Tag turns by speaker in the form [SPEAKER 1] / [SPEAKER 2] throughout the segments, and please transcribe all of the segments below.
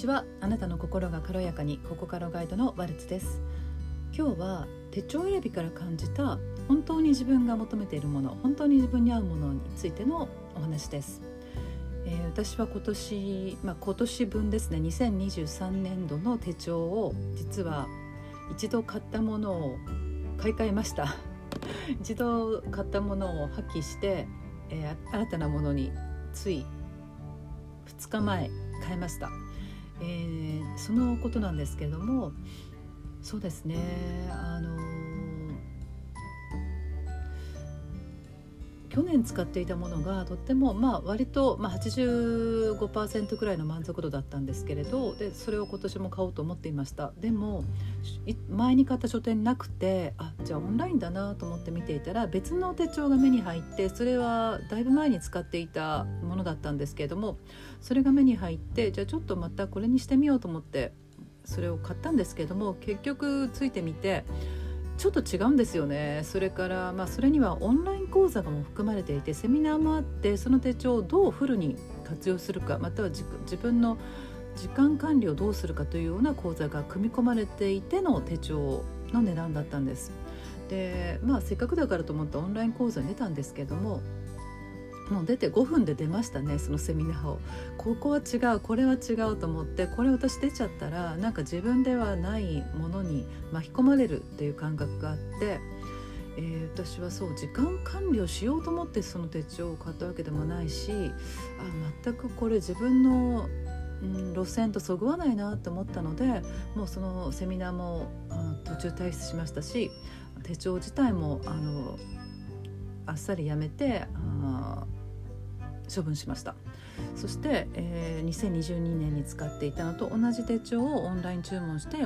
[SPEAKER 1] ちは。あなたの心が軽やかにここからガイドのワルツです。今日は手帳選びから感じた本当に自分が求めているもの本当に自分に合うものについてのお話です、えー、私は今年、まあ、今年分ですね。2023年度の手帳を実は一度買ったものを買い替えました。一度買ったものを破棄して、えー、新たなものについ2日前変えました、えー、そのことなんですけれどもそうですねあの去年使っていたものがとってもまあ割と、まあ、85%くらいの満足度だったんですけれどでそれを今年も買おうと思っていました。でも前に買った書店なくてあじゃあオンラインだなと思って見ていたら別の手帳が目に入ってそれはだいぶ前に使っていたものだったんですけれどもそれが目に入ってじゃあちょっとまたこれにしてみようと思ってそれを買ったんですけれども結局ついてみてちょっと違うんですよねそれから、まあ、それにはオンライン講座がも含まれていてセミナーもあってその手帳をどうフルに活用するかまたは自分の時間管理をどうするかというような講座が組み込まれていての手帳の値段だったんです。でまあせっかくだからと思ってオンライン講座に出たんですけどももう出て5分で出ましたねそのセミナーを。ここは違うこれは違うと思ってこれ私出ちゃったらなんか自分ではないものに巻き込まれるっていう感覚があって、えー、私はそう時間管理をしようと思ってその手帳を買ったわけでもないしあ全くこれ自分のうん、路線とそぐわないなと思ったのでもうそのセミナーも途中退出しましたし手帳自体もあのあっさりやめてあ処分しました。そして、えー、2022年に使っていたのと同じ手帳をオンライン注文して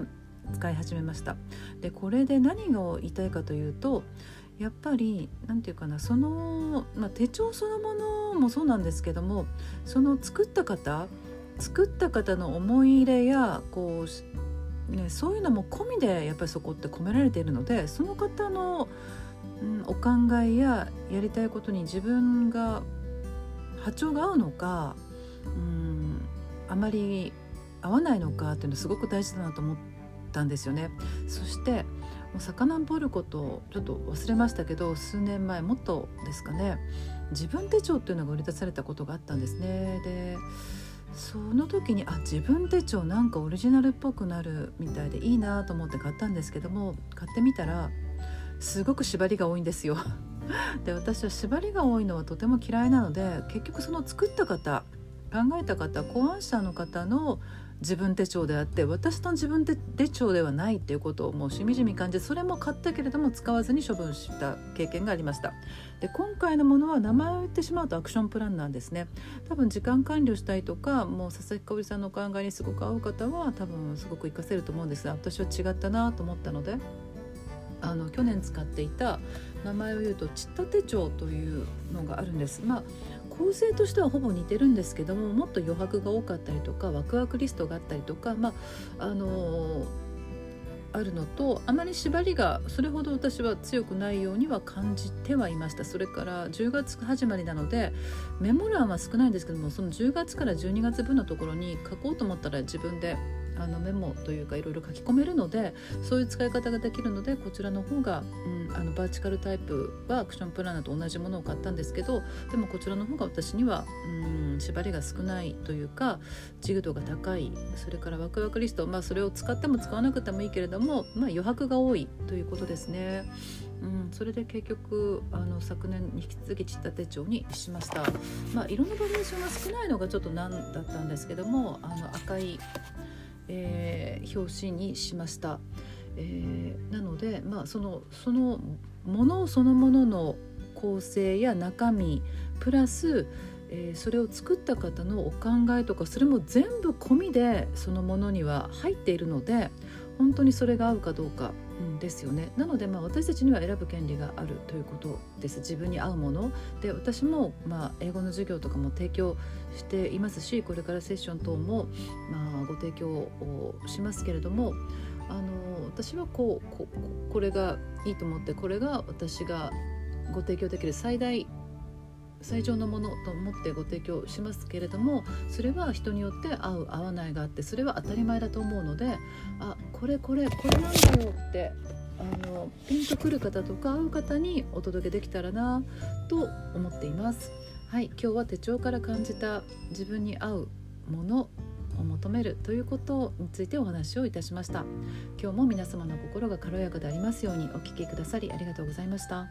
[SPEAKER 1] 使い始めました。でこれで何を言いたいかというとやっぱり何て言うかなその、まあ、手帳そのものもそうなんですけどもその作った方作った方の思い入れやこう、ね、そういうのも込みでやっぱりそこって込められているのでその方の、うん、お考えややりたいことに自分が波長が合うのかうんあまり合わないのかっていうのすごく大事だなと思ったんですよね。そしてもう遡ることをちょっと忘れましたけど数年前もっとですかね自分手帳っていうのが売り出されたことがあったんですね。でその時にあ自分手帳なんかオリジナルっぽくなるみたいでいいなと思って買ったんですけども買ってみたらすごく縛りが多いんですよ。で私は縛りが多いのはとても嫌いなので結局その作った方考えた方考案者の方の自分手帳であって私の自分手帳ではないっていうことをもうしみじみ感じそれも買ったけれども使わずに処分した経験がありました。で今回のものは名前を言ってしまうとアクションプランなんですね。多分時間管理をしたいとかもう佐々木香織さんのお考えにすごく合う方は多分すごく活かせると思うんですが私は違ったなと思ったのであの去年使っていた名前を言うとちった手帳というのがあるんです。まあ構成としてはほぼ似てるんですけどももっと余白が多かったりとかワクワクリストがあったりとかまああのー、あるのとあまり縛りがそれほど私は強くないようには感じてはいましたそれから10月始まりなのでメモ欄は少ないんですけどもその10月から12月分のところに書こうと思ったら自分であのメモというかいろいろ書き込めるのでそういう使い方ができるのでこちらの方が、うん、あのバーチカルタイプはアクションプランナーと同じものを買ったんですけどでもこちらの方が私には、うん、縛りが少ないというか自由度が高いそれからワクワクリスト、まあ、それを使っても使わなくてもいいけれども、まあ、余白が多いということですね。うん、それで結局あの昨年に引き続き散った手帳にしました、まあ、色のバリエーションが少ないのがちょっと難だったんですけどもあの赤いえー、表紙にしました。えー、なので、まあ、そのそのものそのものの構成や中身プラス、えー、それを作った方のお考えとかそれも全部込みでそのものには入っているので本当にそれが合うかどうか、ですよね。なのでまあ私たちには選ぶ権利があるということです。自分に合うもの。で私もまあ英語の授業とかも提供していますしこれからセッション等もまあご提供をしますけれどもあの私はこうここれがいいと思ってこれが私がご提供できる最大最上のものと思ってご提供しますけれどもそれは人によって合う合わないがあってそれは当たり前だと思うのであこれこれこれなんだよってあのピンとくる方とか合う方にお届けできたらなと思っています。はい、今日は手帳から感じた自分に合うものを求めるということについてお話をいたしました今日も皆様の心が軽やかでありますようにお聞きくださりありがとうございました